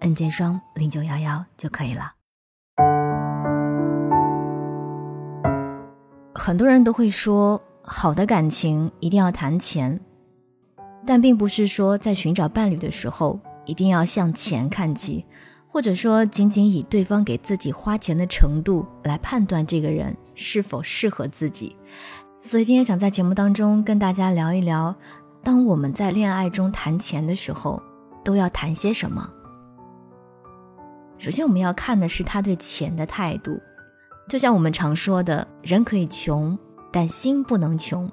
N 键双零九幺幺就可以了。很多人都会说，好的感情一定要谈钱，但并不是说在寻找伴侣的时候一定要向钱看齐，或者说仅仅以对方给自己花钱的程度来判断这个人是否适合自己。所以今天想在节目当中跟大家聊一聊，当我们在恋爱中谈钱的时候，都要谈些什么。首先，我们要看的是他对钱的态度。就像我们常说的，人可以穷，但心不能穷。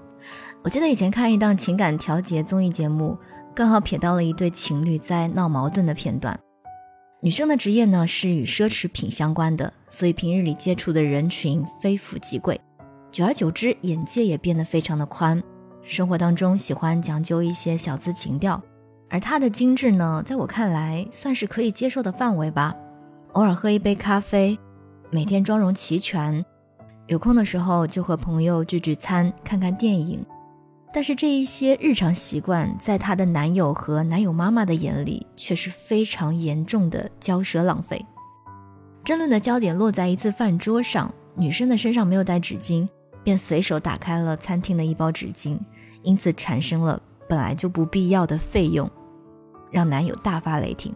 我记得以前看一档情感调节综艺节目，刚好瞥到了一对情侣在闹矛盾的片段。女生的职业呢是与奢侈品相关的，所以平日里接触的人群非富即贵，久而久之，眼界也变得非常的宽。生活当中喜欢讲究一些小资情调，而她的精致呢，在我看来算是可以接受的范围吧。偶尔喝一杯咖啡，每天妆容齐全，有空的时候就和朋友聚聚餐、看看电影。但是这一些日常习惯，在她的男友和男友妈妈的眼里，却是非常严重的骄奢浪费。争论的焦点落在一次饭桌上，女生的身上没有带纸巾，便随手打开了餐厅的一包纸巾，因此产生了本来就不必要的费用，让男友大发雷霆。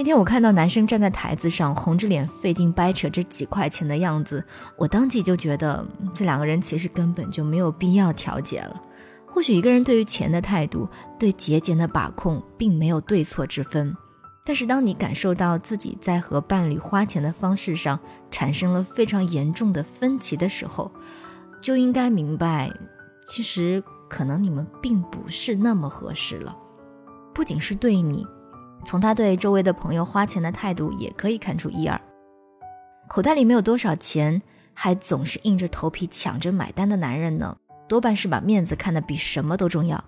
那天我看到男生站在台子上，红着脸费劲掰扯这几块钱的样子，我当即就觉得这两个人其实根本就没有必要调解了。或许一个人对于钱的态度，对节俭的把控，并没有对错之分。但是当你感受到自己在和伴侣花钱的方式上产生了非常严重的分歧的时候，就应该明白，其实可能你们并不是那么合适了。不仅是对你。从他对周围的朋友花钱的态度也可以看出一二。口袋里没有多少钱，还总是硬着头皮抢着买单的男人呢，多半是把面子看得比什么都重要。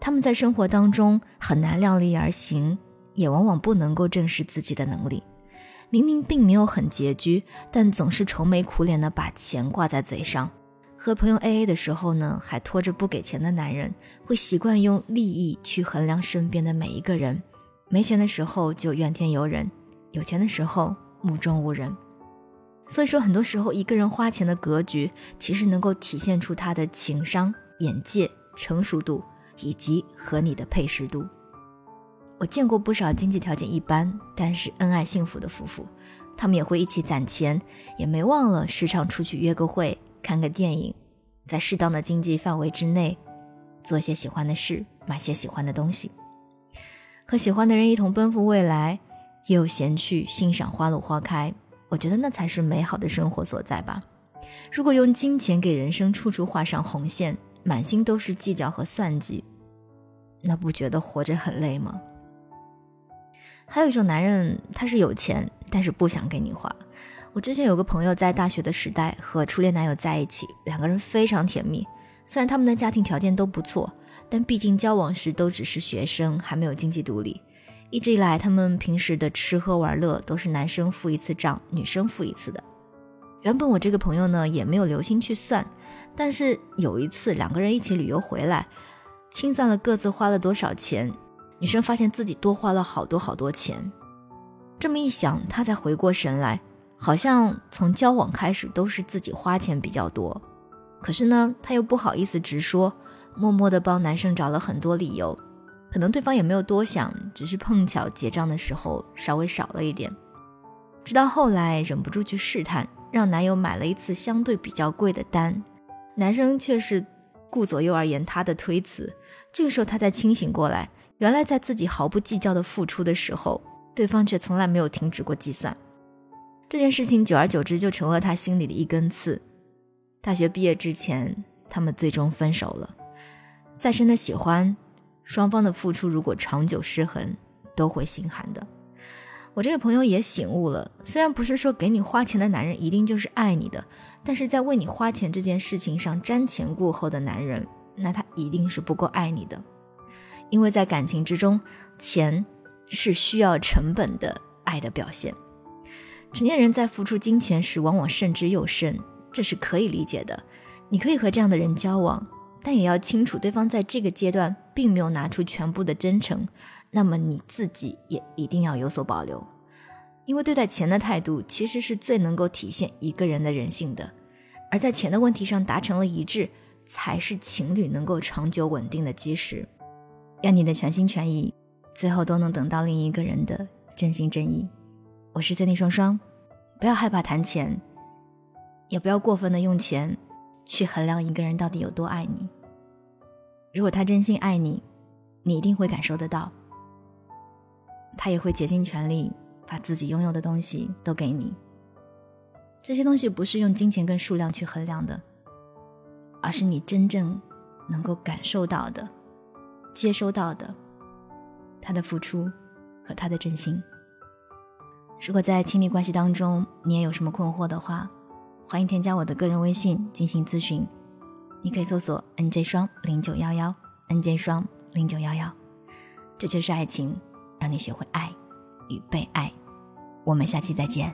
他们在生活当中很难量力而行，也往往不能够正视自己的能力。明明并没有很拮据，但总是愁眉苦脸的把钱挂在嘴上。和朋友 A A 的时候呢，还拖着不给钱的男人，会习惯用利益去衡量身边的每一个人。没钱的时候就怨天尤人，有钱的时候目中无人。所以说，很多时候一个人花钱的格局，其实能够体现出他的情商、眼界、成熟度以及和你的配适度。我见过不少经济条件一般但是恩爱幸福的夫妇，他们也会一起攒钱，也没忘了时常出去约个会、看个电影，在适当的经济范围之内，做些喜欢的事，买些喜欢的东西。和喜欢的人一同奔赴未来，也有闲去欣赏花落花开。我觉得那才是美好的生活所在吧。如果用金钱给人生处处画上红线，满心都是计较和算计，那不觉得活着很累吗？还有一种男人，他是有钱，但是不想给你花。我之前有个朋友在大学的时代和初恋男友在一起，两个人非常甜蜜。虽然他们的家庭条件都不错，但毕竟交往时都只是学生，还没有经济独立。一直以来，他们平时的吃喝玩乐都是男生付一次账，女生付一次的。原本我这个朋友呢也没有留心去算，但是有一次两个人一起旅游回来，清算了各自花了多少钱，女生发现自己多花了好多好多钱。这么一想，她才回过神来，好像从交往开始都是自己花钱比较多。可是呢，她又不好意思直说，默默地帮男生找了很多理由。可能对方也没有多想，只是碰巧结账的时候稍微少了一点。直到后来忍不住去试探，让男友买了一次相对比较贵的单，男生却是顾左右而言他的推辞。这个时候他才清醒过来，原来在自己毫不计较的付出的时候，对方却从来没有停止过计算。这件事情久而久之就成了他心里的一根刺。大学毕业之前，他们最终分手了。再深的喜欢，双方的付出如果长久失衡，都会心寒的。我这个朋友也醒悟了，虽然不是说给你花钱的男人一定就是爱你的，但是在为你花钱这件事情上瞻前顾后的男人，那他一定是不够爱你的，因为在感情之中，钱是需要成本的爱的表现。成年人在付出金钱时，往往慎之又慎，这是可以理解的。你可以和这样的人交往，但也要清楚对方在这个阶段并没有拿出全部的真诚。那么你自己也一定要有所保留，因为对待钱的态度其实是最能够体现一个人的人性的。而在钱的问题上达成了一致，才是情侣能够长久稳定的基石。愿你的全心全意，最后都能等到另一个人的真心真意。我是 Cindy 双双，不要害怕谈钱，也不要过分的用钱去衡量一个人到底有多爱你。如果他真心爱你，你一定会感受得到。他也会竭尽全力把自己拥有的东西都给你。这些东西不是用金钱跟数量去衡量的，而是你真正能够感受到的、接收到的他的付出和他的真心。如果在亲密关系当中你也有什么困惑的话，欢迎添加我的个人微信进行咨询。你可以搜索 “nj 双零九幺幺 ”，“nj 双零九幺幺”，这就是爱情。让你学会爱与被爱，我们下期再见。